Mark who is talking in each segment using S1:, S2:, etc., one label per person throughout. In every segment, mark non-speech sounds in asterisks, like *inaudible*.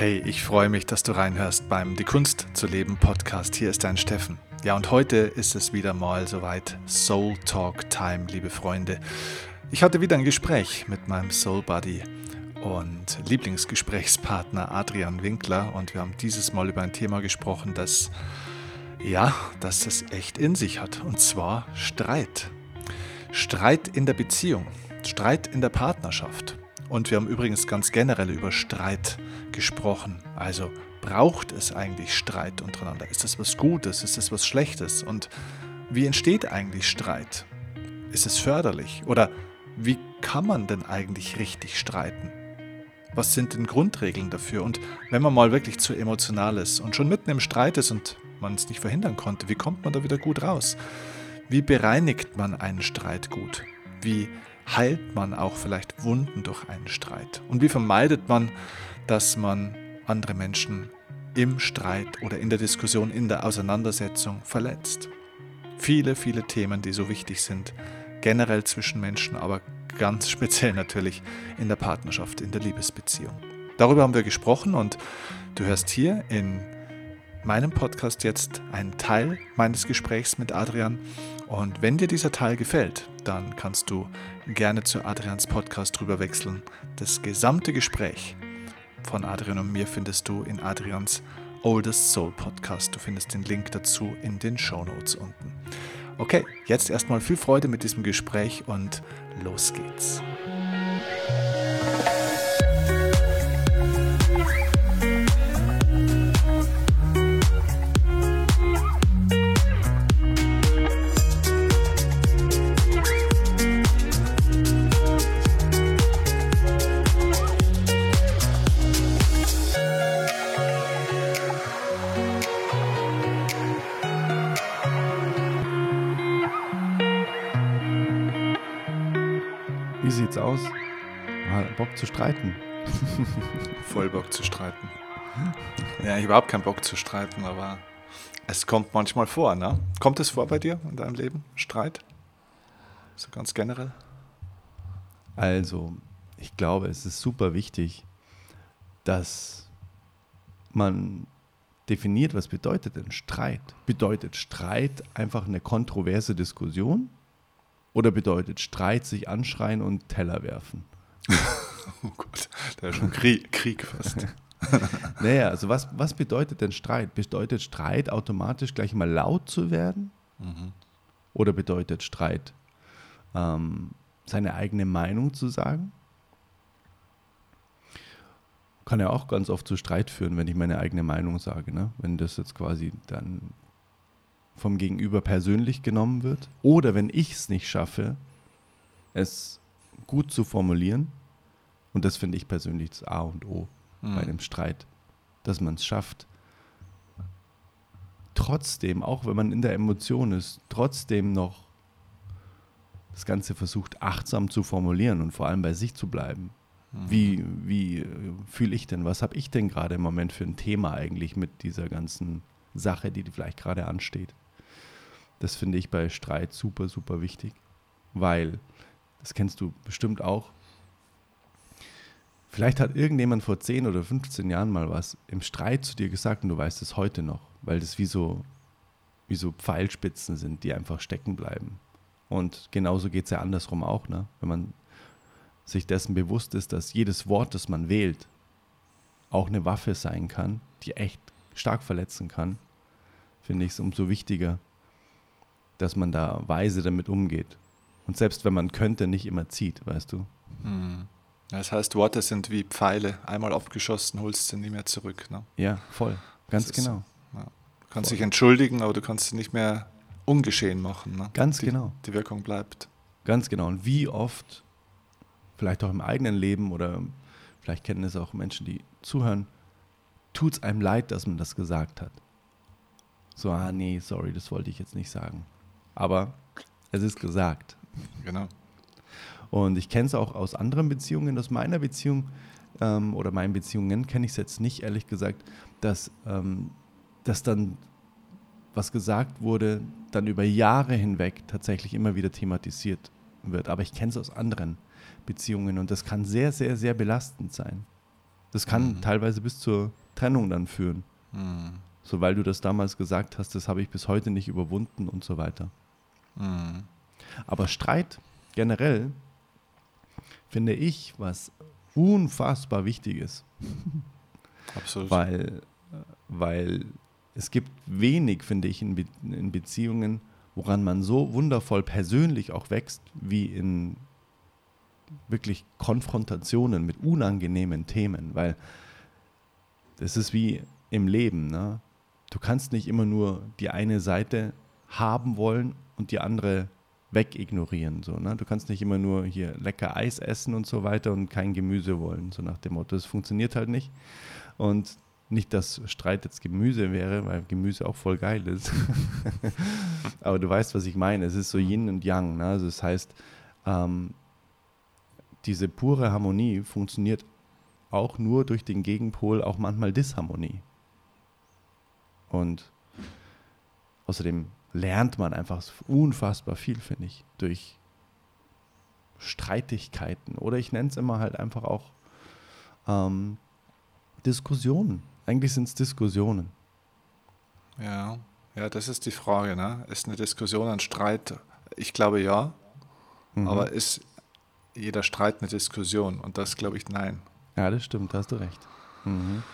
S1: Hey, ich freue mich, dass du reinhörst beim Die Kunst zu leben Podcast. Hier ist dein Steffen. Ja, und heute ist es wieder mal soweit Soul Talk Time, liebe Freunde. Ich hatte wieder ein Gespräch mit meinem Soul Buddy und Lieblingsgesprächspartner Adrian Winkler und wir haben dieses Mal über ein Thema gesprochen, das ja, das es echt in sich hat und zwar Streit. Streit in der Beziehung, Streit in der Partnerschaft. Und wir haben übrigens ganz generell über Streit gesprochen. Also braucht es eigentlich Streit untereinander? Ist das was Gutes? Ist das was Schlechtes? Und wie entsteht eigentlich Streit? Ist es förderlich? Oder wie kann man denn eigentlich richtig streiten? Was sind denn Grundregeln dafür? Und wenn man mal wirklich zu emotional ist und schon mitten im Streit ist und man es nicht verhindern konnte, wie kommt man da wieder gut raus? Wie bereinigt man einen Streit gut? Wie heilt man auch vielleicht Wunden durch einen Streit? Und wie vermeidet man, dass man andere Menschen im Streit oder in der Diskussion, in der Auseinandersetzung verletzt? Viele, viele Themen, die so wichtig sind, generell zwischen Menschen, aber ganz speziell natürlich in der Partnerschaft, in der Liebesbeziehung. Darüber haben wir gesprochen und du hörst hier in meinem Podcast jetzt einen Teil meines Gesprächs mit Adrian. Und wenn dir dieser Teil gefällt, dann kannst du gerne zu Adrians Podcast drüber wechseln. Das gesamte Gespräch von Adrian und mir findest du in Adrians Oldest Soul Podcast. Du findest den Link dazu in den Show Notes unten. Okay, jetzt erstmal viel Freude mit diesem Gespräch und los geht's.
S2: Zu streiten. *laughs*
S1: Voll Bock zu streiten. Ja, ich habe überhaupt keinen Bock zu streiten, aber es kommt manchmal vor, ne? Kommt es vor bei dir in deinem Leben? Streit? So ganz generell?
S2: Also, ich glaube, es ist super wichtig, dass man definiert, was bedeutet denn Streit? Bedeutet Streit einfach eine kontroverse Diskussion? Oder bedeutet Streit sich anschreien und Teller werfen? *laughs*
S1: oh Gott, da ist schon Krieg, Krieg fast. *laughs*
S2: naja, also was, was bedeutet denn Streit? Bedeutet Streit automatisch gleich mal laut zu werden? Mhm. Oder bedeutet Streit ähm, seine eigene Meinung zu sagen? Kann ja auch ganz oft zu Streit führen, wenn ich meine eigene Meinung sage. Ne? Wenn das jetzt quasi dann vom Gegenüber persönlich genommen wird. Oder wenn ich es nicht schaffe, es gut zu formulieren. Und das finde ich persönlich das A und O mhm. bei einem Streit, dass man es schafft, trotzdem, auch wenn man in der Emotion ist, trotzdem noch das Ganze versucht achtsam zu formulieren und vor allem bei sich zu bleiben. Mhm. Wie, wie äh, fühle ich denn? Was habe ich denn gerade im Moment für ein Thema eigentlich mit dieser ganzen Sache, die vielleicht gerade ansteht? Das finde ich bei Streit super, super wichtig, weil, das kennst du bestimmt auch, vielleicht hat irgendjemand vor 10 oder 15 Jahren mal was im Streit zu dir gesagt und du weißt es heute noch, weil das wie so, wie so Pfeilspitzen sind, die einfach stecken bleiben. Und genauso geht es ja andersrum auch, ne? wenn man sich dessen bewusst ist, dass jedes Wort, das man wählt, auch eine Waffe sein kann, die echt stark verletzen kann, finde ich es umso wichtiger, dass man da weise damit umgeht. Und selbst wenn man könnte, nicht immer zieht, weißt du.
S1: Hm. Das heißt, Worte sind wie Pfeile. Einmal aufgeschossen, holst sie nie mehr zurück. Ne?
S2: Ja, voll. Ganz das genau.
S1: Ist, ja. Du kannst voll. dich entschuldigen, aber du kannst sie nicht mehr ungeschehen machen. Ne?
S2: Ganz
S1: die,
S2: genau.
S1: Die Wirkung bleibt.
S2: Ganz genau. Und wie oft, vielleicht auch im eigenen Leben oder vielleicht kennen es auch Menschen, die zuhören, tut es einem leid, dass man das gesagt hat. So, ah nee, sorry, das wollte ich jetzt nicht sagen aber es ist gesagt.
S1: Genau.
S2: Und ich kenne es auch aus anderen Beziehungen, aus meiner Beziehung ähm, oder meinen Beziehungen kenne ich es jetzt nicht, ehrlich gesagt, dass, ähm, dass dann was gesagt wurde, dann über Jahre hinweg tatsächlich immer wieder thematisiert wird. Aber ich kenne es aus anderen Beziehungen und das kann sehr, sehr, sehr belastend sein. Das kann
S1: Mhm.
S2: teilweise bis zur Trennung dann führen.
S1: Mhm.
S2: So, weil du das damals gesagt hast, das habe ich bis heute nicht überwunden und so weiter.
S1: Mhm.
S2: Aber Streit generell finde ich was unfassbar wichtig ist, *laughs*
S1: Absolut.
S2: weil, weil es gibt wenig, finde ich, in, Be in Beziehungen, woran man so wundervoll persönlich auch wächst, wie in wirklich Konfrontationen mit unangenehmen Themen, weil das ist wie im Leben. Ne? Du kannst nicht immer nur die eine Seite haben wollen und die andere wegignorieren. So, ne? Du kannst nicht immer nur hier lecker Eis essen und so weiter und kein Gemüse wollen, so nach dem Motto. Das funktioniert halt nicht. Und nicht, dass Streit jetzt Gemüse wäre, weil Gemüse auch voll geil ist. *laughs* Aber du weißt, was ich meine. Es ist so Yin und Yang. Ne? Also das heißt, ähm, diese pure Harmonie funktioniert auch nur durch den Gegenpol, auch manchmal Disharmonie. Und außerdem lernt man einfach unfassbar viel, finde ich, durch Streitigkeiten. Oder ich nenne es immer halt einfach auch ähm, Diskussionen. Eigentlich sind es Diskussionen.
S1: Ja, ja, das ist die Frage. Ne? Ist eine Diskussion ein Streit? Ich glaube ja,
S2: Mhm.
S1: aber ist jeder Streit eine Diskussion? Und das glaube ich nein.
S2: ja, das stimmt, da hast du recht. Mhm.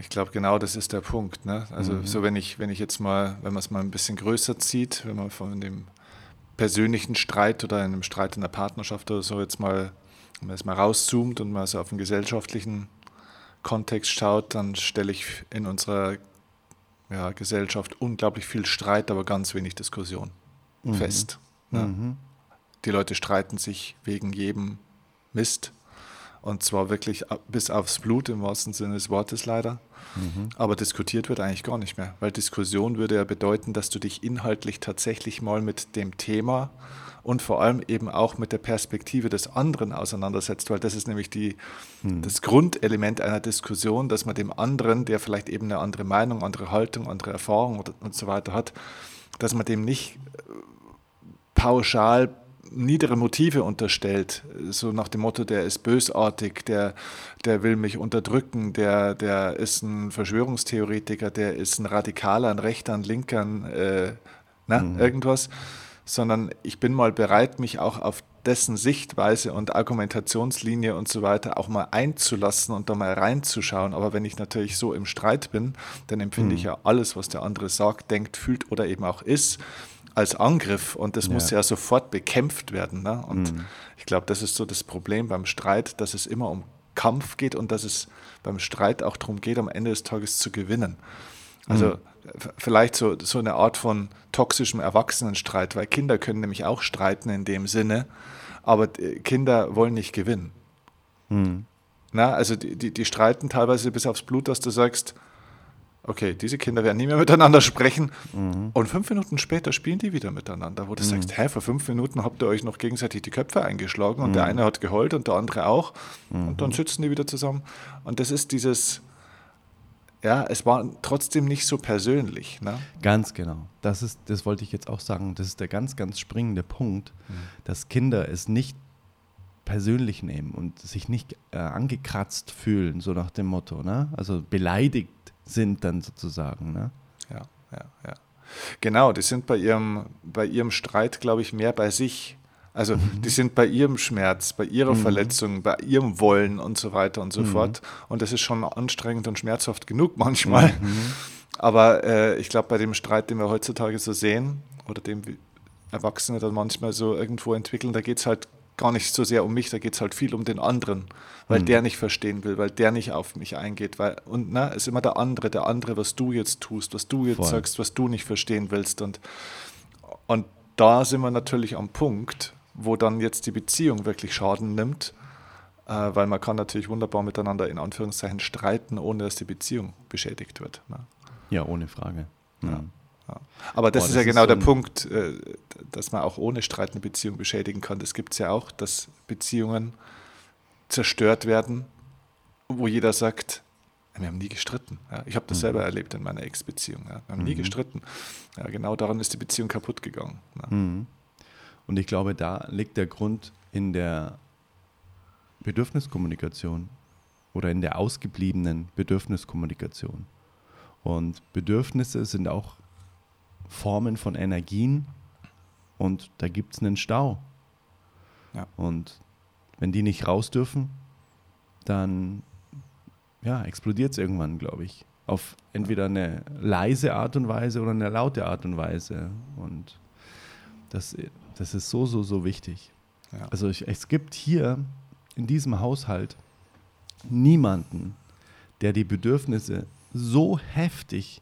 S1: Ich glaube, genau das ist der Punkt. Ne? Also
S2: Mhm.
S1: so wenn ich, wenn ich jetzt mal, wenn man es mal ein bisschen größer zieht, wenn man von dem persönlichen Streit oder einem Streit in der Partnerschaft oder so jetzt mal, wenn man jetzt mal rauszoomt und mal so auf den gesellschaftlichen Kontext schaut, dann stelle ich in unserer ja, Gesellschaft unglaublich viel Streit, aber ganz wenig Diskussion
S2: Mhm.
S1: fest. Ne?
S2: Mhm.
S1: Die Leute streiten sich wegen jedem Mist. Und zwar wirklich bis aufs Blut im wahrsten Sinne des Wortes leider.
S2: Mhm.
S1: Aber diskutiert wird eigentlich gar nicht mehr, weil Diskussion würde ja bedeuten, dass du dich inhaltlich tatsächlich mal mit dem Thema und vor allem eben auch mit der Perspektive des anderen auseinandersetzt, weil das ist nämlich die, das Grundelement einer Diskussion, dass man dem anderen, der vielleicht eben eine andere Meinung, andere Haltung, andere Erfahrung und so weiter hat, dass man dem nicht pauschal niedere Motive unterstellt, so nach dem Motto, der ist bösartig, der, der will mich unterdrücken, der, der ist ein Verschwörungstheoretiker, der ist ein Radikaler, ein Rechter, ein Linker, ein, äh, na, irgendwas, sondern ich bin mal bereit, mich auch auf dessen Sichtweise und Argumentationslinie und so weiter auch mal einzulassen und da mal reinzuschauen. Aber wenn ich natürlich so im Streit bin, dann empfinde ich ja alles, was der andere sagt, denkt, fühlt oder eben auch ist, als Angriff und das muss
S2: Ja.
S1: ja sofort bekämpft werden. Ne? Und ich glaube, das ist so das Problem beim Streit, dass es immer um Kampf geht und dass es beim Streit auch darum geht, am Ende des Tages zu gewinnen. Also f- vielleicht so, so eine Art von toxischem Erwachsenenstreit, weil Kinder können nämlich auch streiten in dem Sinne, aber Kinder wollen nicht gewinnen.
S2: Mhm.
S1: Na, also die, die, die streiten teilweise bis aufs Blut, dass du sagst, okay, diese Kinder werden nie mehr miteinander sprechen. Und fünf Minuten später spielen die wieder miteinander, wo du sagst, hä, vor fünf Minuten habt ihr euch noch gegenseitig die Köpfe eingeschlagen und der eine hat geheult und der andere auch. Und dann sitzen die wieder zusammen. Und das ist dieses, ja, es war trotzdem nicht so persönlich. Ne?
S2: Ganz genau. Das ist, das wollte ich jetzt auch sagen. Das ist der ganz, ganz springende Punkt, dass Kinder es nicht persönlich nehmen und sich nicht äh, angekratzt fühlen, so nach dem Motto, ne? Also beleidigt sind dann sozusagen, ne?
S1: Ja, ja, ja. Genau, die sind bei ihrem, bei ihrem Streit, glaube ich, mehr bei sich. Also die sind bei ihrem Schmerz, bei ihrer Verletzung, bei ihrem Wollen und so weiter und so fort. Und das ist schon anstrengend und schmerzhaft genug manchmal. Aber äh, ich glaube, bei dem Streit, den wir heutzutage so sehen, oder dem Erwachsene dann manchmal so irgendwo entwickeln, da geht es halt gar nicht so sehr um mich, da geht es halt viel um den anderen, weil der nicht verstehen will, weil der nicht auf mich eingeht. Weil, und na, ist immer der andere, der andere, was du jetzt tust, was du jetzt
S2: Voll.
S1: sagst, was du nicht verstehen willst. Und, und da sind wir natürlich am Punkt, wo dann jetzt die Beziehung wirklich Schaden nimmt, äh, weil man kann natürlich wunderbar miteinander in Anführungszeichen streiten, ohne dass die Beziehung beschädigt wird. Ne?
S2: Ja, ohne Frage.
S1: Ja.
S2: Mhm.
S1: Ja. Aber das ist
S2: das
S1: ja
S2: ist
S1: genau
S2: so
S1: der Punkt, äh, dass man auch ohne Streit eine Beziehung beschädigen kann. Das gibt es ja auch, dass Beziehungen zerstört werden, wo jeder sagt, wir haben nie gestritten. Ja, ich habe das selber erlebt in meiner Ex-Beziehung. Ja. Wir haben nie gestritten. Ja, genau daran ist die Beziehung kaputt gegangen.
S2: Mhm. Und ich glaube, da liegt der Grund in der Bedürfniskommunikation. oder in der ausgebliebenen Bedürfniskommunikation. Und Bedürfnisse sind auch Formen von Energien und da gibt es einen Stau. Ja. Und wenn die nicht raus dürfen, dann ja, explodiert es irgendwann, glaube ich. Auf entweder eine leise Art und Weise oder eine laute Art und Weise. Und das, das ist so, so, so wichtig. Ja. Also ich, es gibt hier in diesem Haushalt niemanden, der die Bedürfnisse so heftig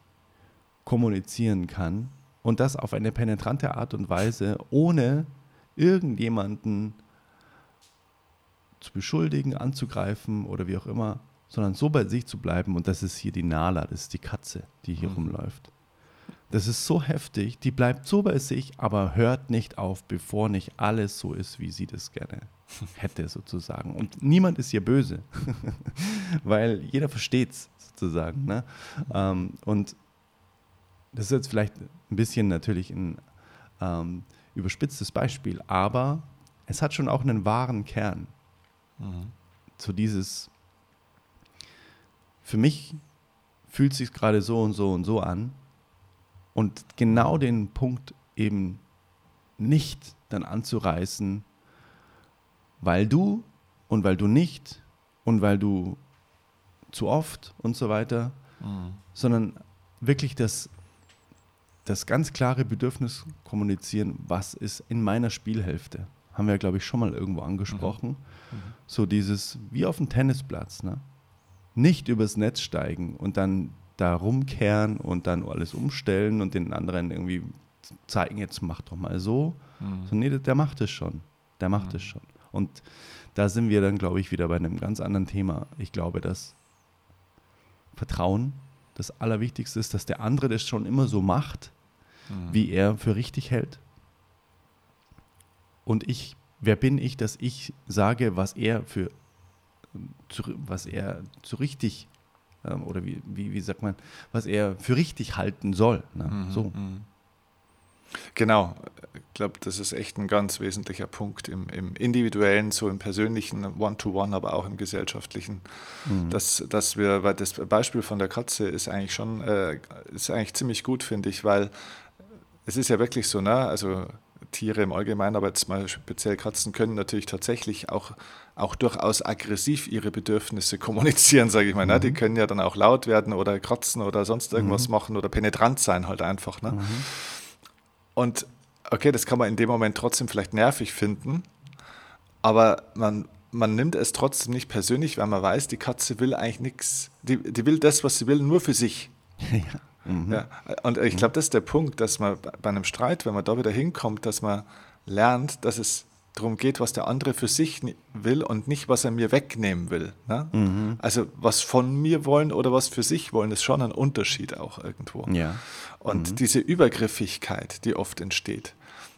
S2: kommunizieren kann und das auf eine penetrante Art und Weise, ohne irgendjemanden zu beschuldigen, anzugreifen oder wie auch immer, sondern so bei sich zu bleiben. Und das ist hier die Nala, das ist die Katze, die hier mhm. rumläuft. Das ist so heftig, die bleibt so bei sich, aber hört nicht auf, bevor nicht alles so ist, wie sie das gerne *laughs* hätte, sozusagen. Und niemand ist hier böse, *laughs* weil jeder versteht es, sozusagen. Ne? Ähm, und das ist jetzt vielleicht ein bisschen natürlich ein ähm, überspitztes Beispiel, aber es hat schon auch einen wahren Kern. Mhm. So dieses, für mich fühlt es sich gerade so und so und so an und genau den Punkt eben nicht dann anzureißen, weil du und weil du nicht und weil du zu oft und so weiter, mhm. sondern wirklich das, das ganz klare Bedürfnis kommunizieren, was ist in meiner Spielhälfte. Haben wir, glaube ich, schon mal irgendwo angesprochen. Mhm. Mhm. So dieses, wie auf dem Tennisplatz, ne? nicht übers Netz steigen und dann da rumkehren und dann alles umstellen und den anderen irgendwie zeigen, jetzt mach doch mal so. Mhm. So, nee, der macht es schon. Der macht es schon. Und da sind wir dann, glaube ich, wieder bei einem ganz anderen Thema. Ich glaube, dass Vertrauen das Allerwichtigste ist, dass der andere das schon immer so macht, mhm. wie er für richtig hält. Und ich, wer bin ich, dass ich sage, was er für zu, was er zu richtig ähm, oder wie, wie, wie sagt man, was er für richtig halten soll. Ne? Mhm. So. Mhm.
S1: Genau, ich glaube, das ist echt ein ganz wesentlicher Punkt im, im individuellen, so im persönlichen One-to-One, -One, aber auch im gesellschaftlichen, mhm. dass, dass wir, weil das Beispiel von der Katze ist eigentlich schon, äh, ist eigentlich ziemlich gut, finde ich, weil es ist ja wirklich so, ne, also Tiere im Allgemeinen, aber jetzt mal speziell Katzen können natürlich tatsächlich auch, auch durchaus aggressiv ihre Bedürfnisse kommunizieren, sage ich mal. Mhm. Ne? Die mhm. können ja dann auch laut werden oder kratzen oder sonst irgendwas mhm. machen oder penetrant sein halt einfach. Ne? Mhm. Und okay, das kann man in dem Moment trotzdem vielleicht nervig finden, aber man, man nimmt es trotzdem nicht persönlich, weil man weiß, die Katze will eigentlich nichts, die, die will das, was sie will, nur für sich. *laughs* Ja. Mhm. ja. Und ich glaube, das ist der Punkt, dass man bei einem Streit, wenn man da wieder hinkommt, dass man lernt, dass es darum geht, was der andere für sich will und nicht, was er mir wegnehmen will. Ne? Mhm. Also was von mir wollen oder was für sich wollen, ist schon ein Unterschied auch irgendwo. Ja. Und mhm. diese Übergriffigkeit, die oft entsteht,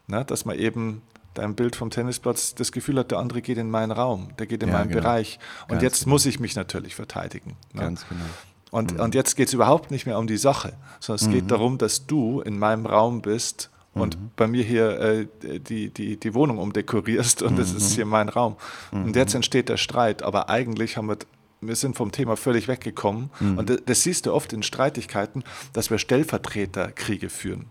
S1: ne? dass man eben dein Bild vom Tennisplatz das Gefühl hat, der andere geht in meinen Raum, der geht in ja, meinen genau. Bereich. Und Ganz jetzt genau. muss ich mich natürlich verteidigen. Ne? Ganz genau. Und, mhm. und jetzt geht es überhaupt nicht mehr um die Sache, sondern es mhm. geht darum, dass du in meinem Raum bist und mhm. bei mir hier äh, die, die, die Wohnung umdekorierst und das ist mhm. hier mein Raum. Und mhm. jetzt entsteht der Streit, aber eigentlich haben wir wir sind vom Thema völlig weggekommen. Mhm. Und das, das, siehst du oft in Streitigkeiten, dass wir Stellvertreterkriege führen.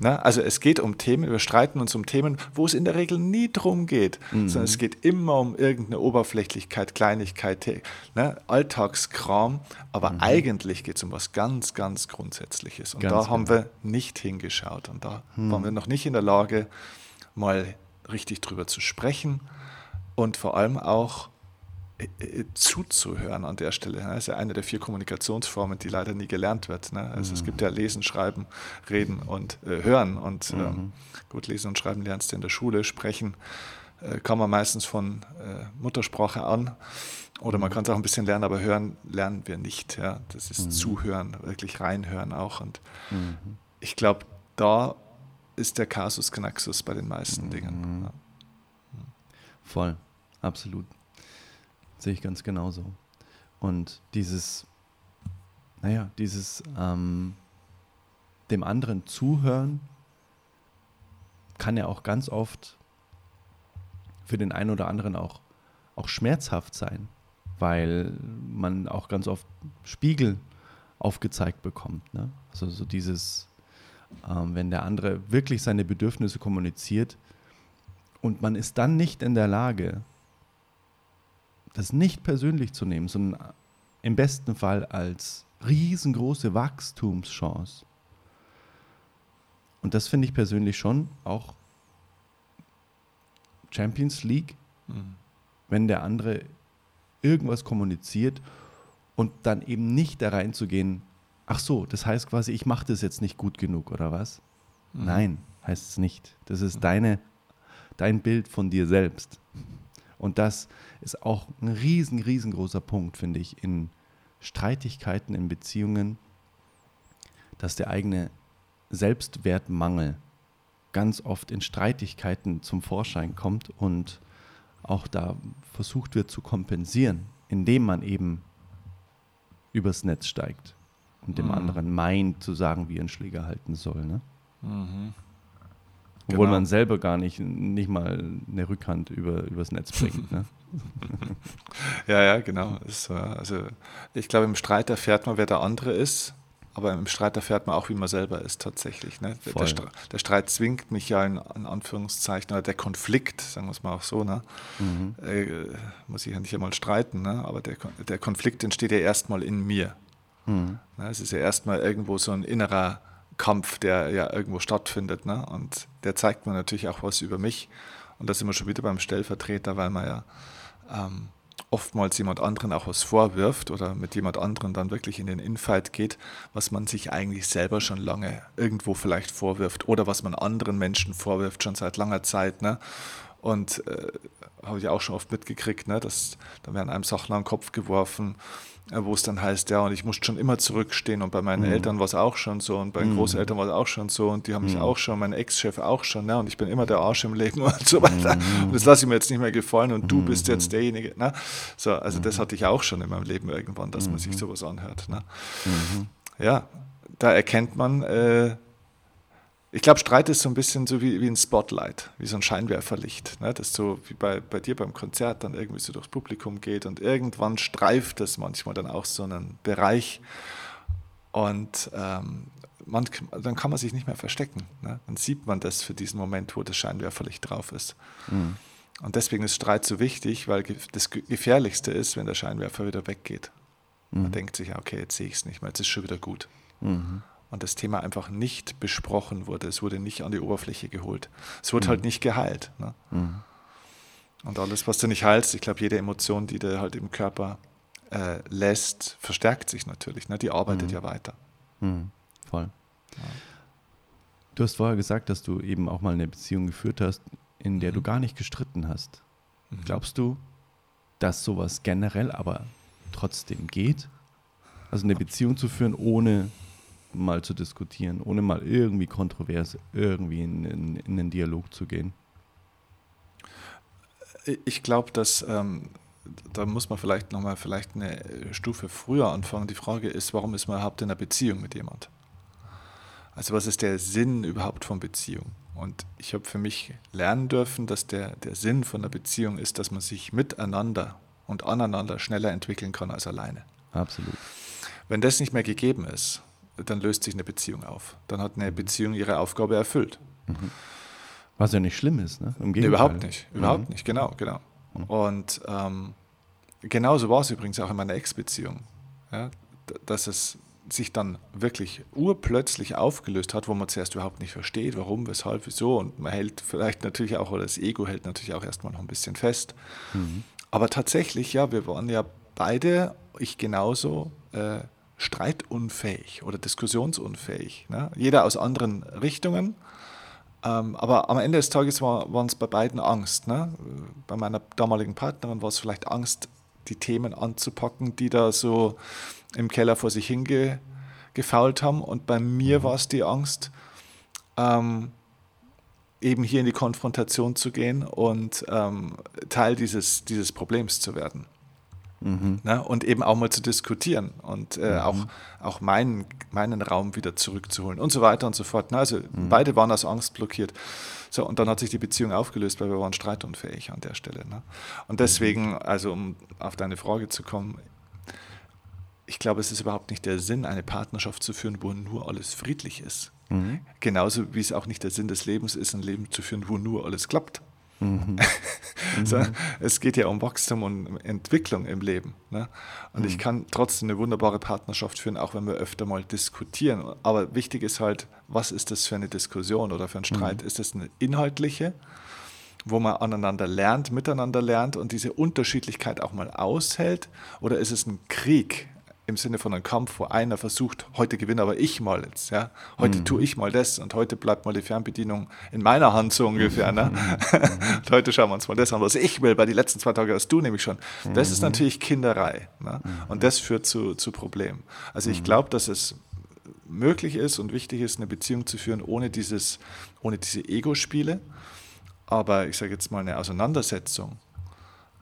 S1: Na, also es geht um Themen, wir streiten uns um Themen, wo es in der Regel nie drum geht, mhm. sondern es geht immer um irgendeine Oberflächlichkeit, Kleinigkeit, ne, Alltagskram, aber mhm. eigentlich geht es um was ganz, ganz Grundsätzliches. Und ganz da genau. haben wir nicht hingeschaut und da mhm. waren wir noch nicht in der Lage, mal richtig drüber zu sprechen und vor allem auch zuzuhören an der Stelle. Das ist ja eine der vier Kommunikationsformen, die leider nie gelernt wird. Ne? Also mhm. es gibt ja Lesen, Schreiben, Reden und äh, Hören. Und mhm. ähm, gut, Lesen und Schreiben lernst du in der Schule, Sprechen äh, kann man meistens von äh, Muttersprache an. Oder man mhm. kann es auch ein bisschen lernen, aber hören lernen wir nicht. Ja? Das ist mhm. Zuhören, wirklich reinhören auch. Und mhm. ich glaube, da ist der Kasus Knaxus bei den meisten Dingen. Ja.
S2: Voll, absolut. Sehe ich ganz genauso. Und dieses, naja, dieses ähm, dem anderen zuhören kann ja auch ganz oft für den einen oder anderen auch, auch schmerzhaft sein, weil man auch ganz oft Spiegel aufgezeigt bekommt. Ne? Also so dieses, ähm, wenn der andere wirklich seine Bedürfnisse kommuniziert und man ist dann nicht in der Lage, das nicht persönlich zu nehmen, sondern im besten Fall als riesengroße Wachstumschance. Und das finde ich persönlich schon auch Champions League, mhm. wenn der andere irgendwas kommuniziert und dann eben nicht da reinzugehen, ach so, das heißt quasi, ich mache das jetzt nicht gut genug oder was? Mhm. Nein, heißt es nicht. Das ist mhm. deine, dein Bild von dir selbst. Und das ist auch ein riesen, riesengroßer Punkt, finde ich, in Streitigkeiten, in Beziehungen, dass der eigene Selbstwertmangel ganz oft in Streitigkeiten zum Vorschein kommt und auch da versucht wird zu kompensieren, indem man eben übers Netz steigt und dem mhm. anderen meint zu sagen, wie er einen Schläger halten soll. Ne? Mhm. Obwohl genau. man selber gar nicht, nicht mal eine Rückhand über, übers Netz bringt. Ne?
S1: ja, ja, genau. So, also ich glaube, im Streit erfährt man, wer der andere ist aber im Streit erfährt man auch, wie man selber ist tatsächlich. Ne? Der, Streit, der, Streit zwingt mich ja in, in, Anführungszeichen, oder der Konflikt, sagen wir es mal auch so, ne? Mhm. Äh, muss ich ja nicht einmal streiten, ne? aber der, der Konflikt entsteht ja erstmal in mir. Mhm. Ne? Es ist ja erstmal irgendwo so ein innerer Kampf, der ja irgendwo stattfindet. Ne? Und der zeigt mir natürlich auch was über mich. Und da sind wir schon wieder beim Stellvertreter, weil man ja ähm, oftmals jemand anderen auch was vorwirft oder mit jemand anderen dann wirklich in den Infight geht, was man sich eigentlich selber schon lange irgendwo vielleicht vorwirft oder was man anderen Menschen vorwirft, schon seit langer Zeit. Ne? Und äh, habe ich auch schon oft mitgekriegt, ne? dass da werden einem Sachen an den Kopf geworfen wo es dann heißt, ja, und ich musste schon immer zurückstehen und bei meinen mhm. Eltern war es auch schon so und bei den mhm. Großeltern war es auch schon so und die haben mich mhm. auch schon, mein Ex-Chef auch schon, ne? und ich bin immer der Arsch im Leben *laughs* und so weiter. Mhm. Und das lasse ich mir jetzt nicht mehr gefallen und du mhm. bist jetzt derjenige. Ne? So, also das hatte ich auch schon in meinem Leben irgendwann, dass man sich sowas anhört. Ne? Ja, da erkennt man, äh, ich glaube, Streit ist so ein bisschen so wie, wie ein Spotlight, wie so ein Scheinwerferlicht, ne? das so wie bei, bei dir beim Konzert dann irgendwie so durchs Publikum geht und irgendwann streift das manchmal dann auch so einen Bereich und ähm, man, dann kann man sich nicht mehr verstecken. Ne? Dann sieht man das für diesen Moment, wo das Scheinwerferlicht drauf ist. Mhm. Und deswegen ist Streit so wichtig, weil das Gefährlichste ist, wenn der Scheinwerfer wieder weggeht. Mhm. Man denkt sich, okay, jetzt sehe ich es nicht mehr, jetzt ist es schon wieder gut. Mhm und das Thema einfach nicht besprochen wurde. Es wurde nicht an die Oberfläche geholt. Es wurde halt mhm. halt nicht geheilt. Ne? Mhm. Und alles, was du nicht heilst, ich glaube, jede Emotion, die du halt im Körper äh, lässt, verstärkt sich natürlich. Ne? Die arbeitet mhm. ja weiter.
S2: Mhm. Voll. Ja. Du hast vorher gesagt, dass du eben auch mal eine Beziehung geführt hast, in der du mhm. gar nicht gestritten hast. Mhm. Glaubst du, dass sowas generell aber trotzdem geht? Also eine Beziehung zu führen, ohne mal zu diskutieren, ohne mal irgendwie kontrovers irgendwie in, in, in den Dialog zu gehen?
S1: Ich glaube, dass ähm, da muss man vielleicht nochmal vielleicht eine Stufe früher anfangen. Die Frage ist, warum ist man überhaupt in einer Beziehung mit jemand? Also was ist der Sinn überhaupt von Beziehung? Und ich habe für mich lernen dürfen, dass der, der Sinn von der Beziehung ist, dass man sich miteinander und aneinander schneller entwickeln kann als alleine.
S2: Absolut.
S1: Wenn das nicht mehr gegeben ist, dann löst sich eine Beziehung auf. Dann hat eine Beziehung ihre Aufgabe erfüllt.
S2: Mhm. Was ja nicht schlimm ist, ne?
S1: Im Nee, überhaupt nicht, überhaupt mhm. nicht, genau, genau. Mhm. Und ähm, genauso war es übrigens auch in meiner Ex-Beziehung, ja? dass es sich dann wirklich urplötzlich aufgelöst hat, wo man zuerst überhaupt nicht versteht, warum, weshalb, wieso. Und man hält vielleicht natürlich auch, oder das Ego hält natürlich auch erstmal noch ein bisschen fest. Mhm. Aber tatsächlich, ja, wir waren ja beide, ich genauso, äh, streitunfähig oder diskussionsunfähig. Ne? Jeder aus anderen Richtungen. Ähm, aber am Ende des Tages war, waren es bei beiden Angst. Ne? Bei meiner damaligen Partnerin war es vielleicht Angst, die Themen anzupacken, die da so im Keller vor sich hingefault haben. Und bei mir mhm. war es die Angst, ähm, eben hier in die Konfrontation zu gehen und ähm, Teil dieses, dieses Problems zu werden. Mhm. Ne? Und eben auch mal zu diskutieren und äh, mhm. auch, auch meinen, meinen Raum wieder zurückzuholen und so weiter und so fort. Ne? Also mhm. beide waren aus Angst blockiert. So, und dann hat sich die Beziehung aufgelöst, weil wir waren streitunfähig an der Stelle. Ne? Und deswegen, also um auf deine Frage zu kommen, ich glaube, es ist überhaupt nicht der Sinn, eine Partnerschaft zu führen, wo nur alles friedlich ist. Mhm. Genauso wie es auch nicht der Sinn des Lebens ist, ein Leben zu führen, wo nur alles klappt. Mhm. *laughs* so, mhm. es geht ja um Wachstum und Entwicklung im Leben. Ne? Und mhm. ich kann trotzdem eine wunderbare Partnerschaft führen, auch wenn wir öfter mal diskutieren. Aber wichtig ist halt, was ist das für eine Diskussion oder für einen Streit? Mhm. Ist das eine inhaltliche, wo man aneinander lernt, miteinander lernt und diese Unterschiedlichkeit auch mal aushält? Oder ist es ein Krieg, im Sinne von einem Kampf, wo einer versucht, heute gewinne aber ich mal jetzt, ja, heute mhm. tue ich mal das und heute bleibt mal die Fernbedienung in meiner Hand so ungefähr, ne? Mhm. *laughs* heute schauen wir uns mal das an, was ich will, weil die letzten zwei Tage hast du nämlich schon. Das mhm. ist natürlich Kinderei ne? Mhm. und das führt zu, zu Problemen. Also ich mhm. glaube, dass es möglich ist und wichtig ist, eine Beziehung zu führen ohne dieses, ohne diese Ego-Spiele, aber ich sage jetzt mal eine Auseinandersetzung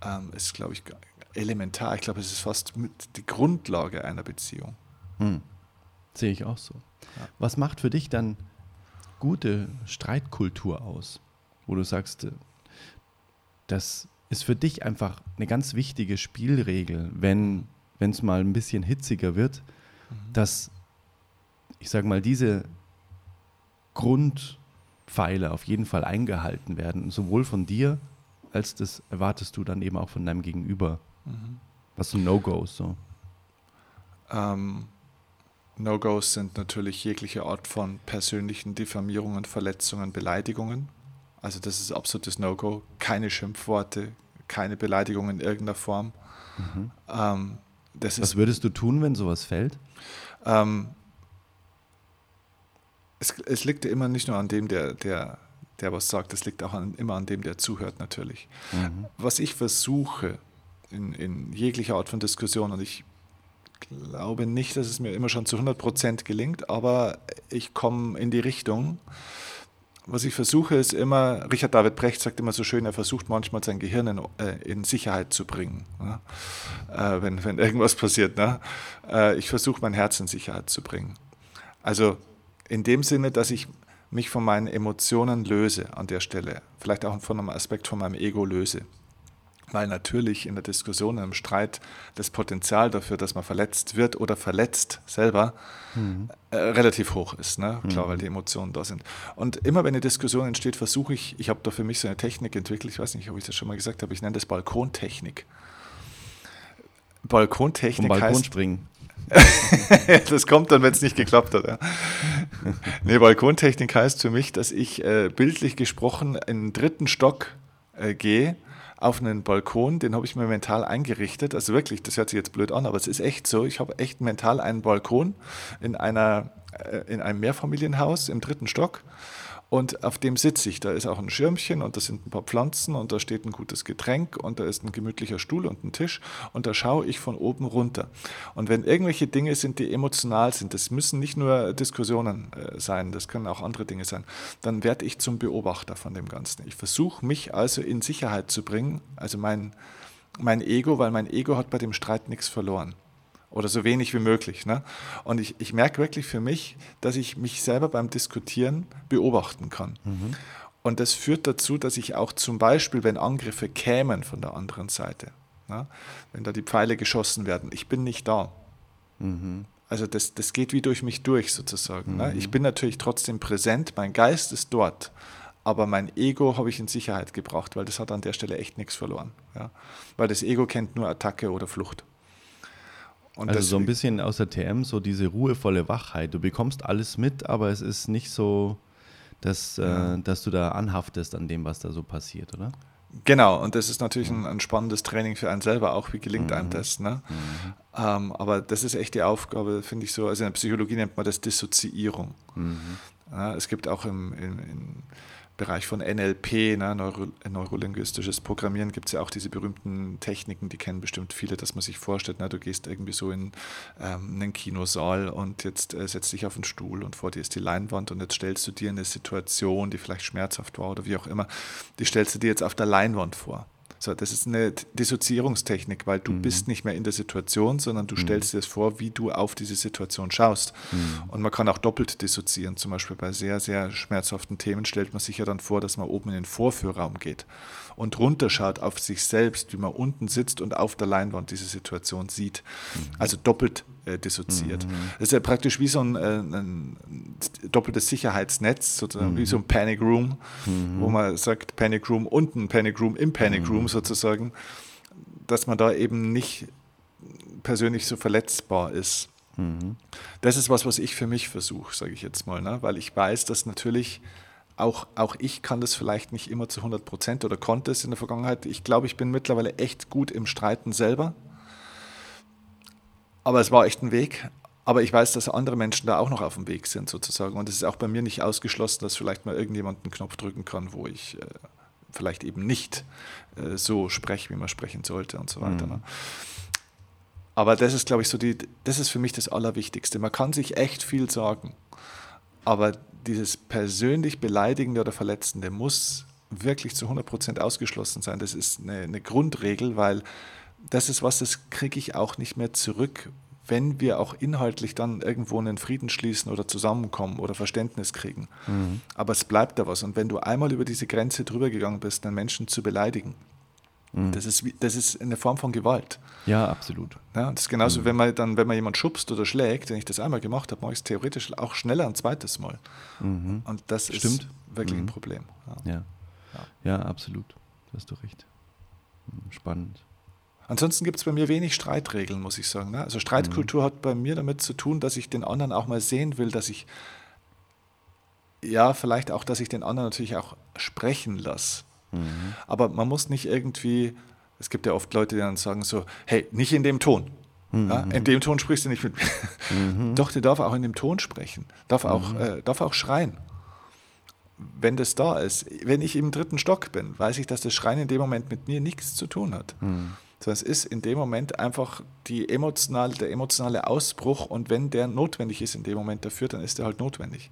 S1: ähm, ist, glaube ich, elementar. Ich glaube, es ist fast die Grundlage einer Beziehung. Hm.
S2: Sehe ich auch so. Ja. Was macht für dich dann gute Streitkultur aus? Wo du sagst, äh, das ist für dich einfach eine ganz wichtige Spielregel, wenn es mal ein bisschen hitziger wird, mhm. dass, ich sage mal, diese Grundpfeiler auf jeden Fall eingehalten werden, sowohl von dir, als das erwartest du dann eben auch von deinem Gegenüber. Mhm. Was sind No-Gos so?
S1: Ähm, No-Gos sind natürlich jegliche Art von persönlichen Diffamierungen, Verletzungen, Beleidigungen. Also das ist absolutes No-Go. Keine Schimpfworte, keine Beleidigungen in irgendeiner Form.
S2: Mhm. Ähm, Was würdest du tun, wenn sowas fällt? Ähm,
S1: es, es, liegt immer nicht nur an dem, der, der, der was sagt, es liegt auch an, immer an dem, der zuhört natürlich. Mhm. Was ich versuche, in, in jeglicher Art von Diskussion. Und ich glaube nicht, dass es mir immer schon zu 100 Prozent gelingt, aber ich komme in die Richtung. Was ich versuche, ist immer, Richard David Brecht sagt immer so schön, er versucht manchmal sein Gehirn in, äh, in Sicherheit zu bringen, ne? äh, wenn, wenn irgendwas passiert. Ne? Äh, ich versuche mein Herz in Sicherheit zu bringen. Also in dem Sinne, dass ich mich von meinen Emotionen löse an der Stelle, vielleicht auch von einem Aspekt von meinem Ego löse weil natürlich in der Diskussion, im Streit das Potenzial dafür, dass man verletzt wird oder verletzt selber, mhm. äh, relativ hoch ist. Ne? Klar, mhm. weil die Emotionen da sind. Und immer wenn eine Diskussion entsteht, versuche ich, ich habe da für mich so eine Technik entwickelt, ich weiß nicht, ob ich das schon mal gesagt habe, ich nenne das Balkontechnik.
S2: Balkontechnik Vom Balkon heißt, springen. *laughs*
S1: das kommt dann, wenn es nicht geklappt hat. Ja. *laughs* Nee, Balkontechnik heißt für mich, dass ich äh, bildlich gesprochen in den dritten Stock äh, gehe auf einen Balkon, den habe ich mir mental eingerichtet. Also wirklich, das hört sich jetzt blöd an, aber es ist echt so. Ich habe echt mental einen Balkon in, einer, äh, in einem Mehrfamilienhaus im dritten Stock und auf dem sitze ich. Da ist auch ein Schirmchen und da sind ein paar Pflanzen und da steht ein gutes Getränk und da ist ein gemütlicher Stuhl und ein Tisch und da schaue ich von oben runter. Und wenn irgendwelche Dinge sind, die emotional sind, das müssen nicht nur Diskussionen äh, sein, das können auch andere Dinge sein, dann werde ich zum Beobachter von dem Ganzen. Ich versuche mich also in Sicherheit zu bringen, also mein, mein Ego, weil mein Ego hat bei dem Streit nichts verloren oder so wenig wie möglich. Ne? Und ich, ich merke wirklich für mich, dass ich mich selber beim Diskutieren beobachten kann. Mhm. Und das führt dazu, dass ich auch zum Beispiel, wenn Angriffe kämen von der anderen Seite, ne? wenn da die Pfeile geschossen werden, ich bin nicht da. Mhm. Also das, das geht wie durch mich durch sozusagen. Mhm. Ne? Ich bin natürlich trotzdem präsent, mein Geist ist dort, aber mein Ego habe ich in Sicherheit gebracht, weil das hat an der Stelle echt nichts verloren. Ja? Weil das Ego kennt nur Attacke oder Flucht.
S2: Und also so ein bisschen aus der TM, so diese ruhevolle Wachheit. Du bekommst alles mit, aber es ist nicht so, dass, äh, ja. äh, dass du da anhaftest an dem, was da so passiert, oder?
S1: Genau, und das ist natürlich ein, ein spannendes Training für einen selber, auch wie gelingt mhm. einem das. Ne? Mhm. Ähm, aber das ist echt die Aufgabe, finde ich so. Also in der Psychologie nennt man das Dissoziierung. Mhm. Ja, es gibt auch im, in, in Bereich von NLP, ne, Neuro, neurolinguistisches Programmieren, gibt es ja auch diese berühmten Techniken, die kennen bestimmt viele, dass man sich vorstellt, ne, du gehst irgendwie so in ähm, einen Kinosaal und jetzt äh, setzt dich auf einen Stuhl und vor dir ist die Leinwand und jetzt stellst du dir eine Situation, die vielleicht schmerzhaft war oder wie auch immer, die stellst du dir jetzt auf der Leinwand vor. So, das ist eine Dissoziierungstechnik, weil du mhm. bist nicht mehr in der Situation, sondern du mhm. stellst dir das vor, wie du auf diese Situation schaust. Mhm. Und man kann auch doppelt dissoziieren. Zum Beispiel bei sehr, sehr schmerzhaften Themen stellt man sich ja dann vor, dass man oben in den Vorführraum geht und runterschaut auf sich selbst, wie man unten sitzt und auf der Leinwand diese Situation sieht. Mhm. Also doppelt äh, dissoziiert. Mhm. Das ist ja praktisch wie so ein, äh, ein doppeltes Sicherheitsnetz, sozusagen mhm. wie so ein Panic Room, mhm. wo man sagt Panic Room und ein Panic Room im Panic Room mhm. sozusagen, dass man da eben nicht persönlich so verletzbar ist. Mhm. Das ist was, was ich für mich versuche, sage ich jetzt mal, ne? weil ich weiß, dass natürlich auch, auch ich kann das vielleicht nicht immer zu 100 Prozent oder konnte es in der Vergangenheit. Ich glaube, ich bin mittlerweile echt gut im Streiten selber. Aber es war echt ein Weg. Aber ich weiß, dass andere Menschen da auch noch auf dem Weg sind, sozusagen. Und es ist auch bei mir nicht ausgeschlossen, dass vielleicht mal irgendjemand einen Knopf drücken kann, wo ich äh, vielleicht eben nicht äh, so spreche, wie man sprechen sollte und so weiter. Mhm. Ne? Aber das ist, glaube ich, so die, das ist für mich das Allerwichtigste. Man kann sich echt viel sagen, aber dieses persönlich Beleidigende oder Verletzende muss wirklich zu 100% ausgeschlossen sein. Das ist eine, eine Grundregel, weil das ist was, das kriege ich auch nicht mehr zurück, wenn wir auch inhaltlich dann irgendwo einen Frieden schließen oder zusammenkommen oder Verständnis kriegen. Mhm. Aber es bleibt da was. Und wenn du einmal über diese Grenze drüber gegangen bist, einen Menschen zu beleidigen, mhm. das, ist, das ist eine Form von Gewalt.
S2: Ja, absolut.
S1: Ja, das ist genauso, mhm. wenn man dann, wenn man jemand schubst oder schlägt, wenn ich das einmal gemacht habe, mache ich es theoretisch auch schneller ein zweites Mal. Mhm. Und das Stimmt. ist wirklich ein mhm. Problem.
S2: Ja. Ja. ja. ja, absolut. Da hast du recht. Mhm, spannend.
S1: Ansonsten gibt es bei mir wenig Streitregeln, muss ich sagen. Ne? Also Streitkultur mhm. hat bei mir damit zu tun, dass ich den anderen auch mal sehen will, dass ich, ja, vielleicht auch, dass ich den anderen natürlich auch sprechen lasse. Mhm. Aber man muss nicht irgendwie, es gibt ja oft Leute, die dann sagen so, hey, nicht in dem Ton. Mhm. Ja, in dem Ton sprichst du nicht mit mir. Mhm. Doch, der darf auch in dem Ton sprechen, darf auch, mhm. äh, darf auch schreien. Wenn das da ist, wenn ich im dritten Stock bin, weiß ich, dass das Schreien in dem Moment mit mir nichts zu tun hat. Mhm sondern es ist in dem Moment einfach die emotionale, der emotionale Ausbruch und wenn der notwendig ist in dem Moment dafür, dann ist der halt notwendig.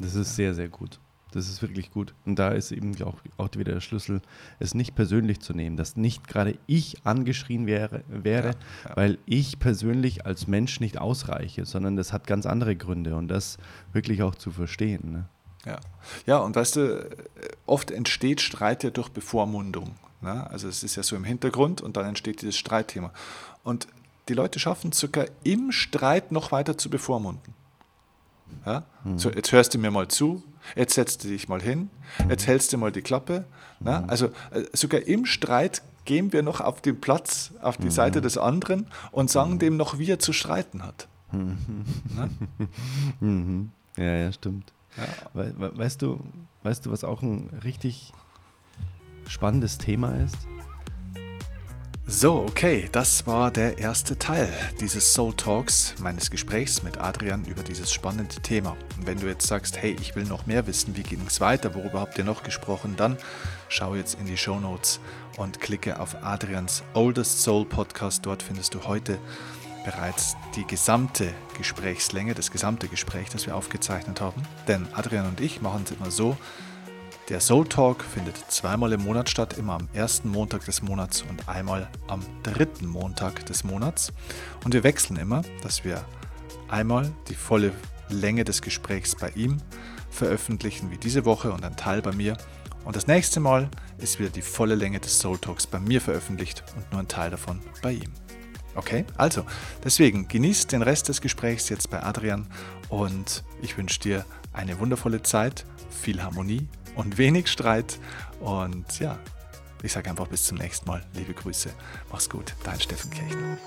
S2: Das ist sehr, sehr gut. Das ist wirklich gut. Und da ist eben auch, auch wieder der Schlüssel, es nicht persönlich zu nehmen, dass nicht gerade ich angeschrien wäre, wäre ja, ja. weil ich persönlich als Mensch nicht ausreiche, sondern das hat ganz andere Gründe und das wirklich auch zu verstehen. Ne?
S1: Ja. ja, und weißt du, oft entsteht Streit ja durch Bevormundung. Ne? Also es ist ja so im Hintergrund und dann entsteht dieses Streitthema. Und die Leute schaffen sogar im Streit noch weiter zu bevormunden. Ja? Mhm. So, jetzt hörst du mir mal zu, jetzt setzt du dich mal hin, jetzt hältst du mal die Klappe. Ne? Also äh, sogar im Streit gehen wir noch auf den Platz, auf die mhm. Seite des anderen und sagen mhm. dem noch, wie er zu streiten hat.
S2: Ne? *laughs* Ja, ja, stimmt. Ja. We weißt, du, weißt du, was auch ein richtig spannendes Thema ist.
S1: So, okay, das war der erste Teil dieses Soul Talks, meines Gesprächs mit Adrian über dieses spannende Thema. Und wenn du jetzt sagst, hey, ich will noch mehr wissen, wie ging es weiter, worüber habt ihr noch gesprochen, dann schau jetzt in die Show Notes und klicke auf Adrians Oldest Soul Podcast. Dort findest du heute bereits die gesamte Gesprächslänge, das gesamte Gespräch, das wir aufgezeichnet haben. Denn Adrian und ich machen es immer so, der Soul Talk findet zweimal im Monat statt, immer am ersten Montag des Monats und einmal am dritten Montag des Monats. Und wir wechseln immer, dass wir einmal die volle Länge des Gesprächs bei ihm veröffentlichen, wie diese Woche und ein Teil bei mir. Und das nächste Mal ist wieder die volle Länge des Soul Talks bei mir veröffentlicht und nur ein Teil davon bei ihm. Okay, also deswegen genießt den Rest des Gesprächs jetzt bei Adrian und ich wünsche dir eine wundervolle Zeit, viel Harmonie und wenig Streit. Und ja, ich sage einfach bis zum nächsten Mal. Liebe Grüße. Mach's gut. Dein Steffen Kirchner.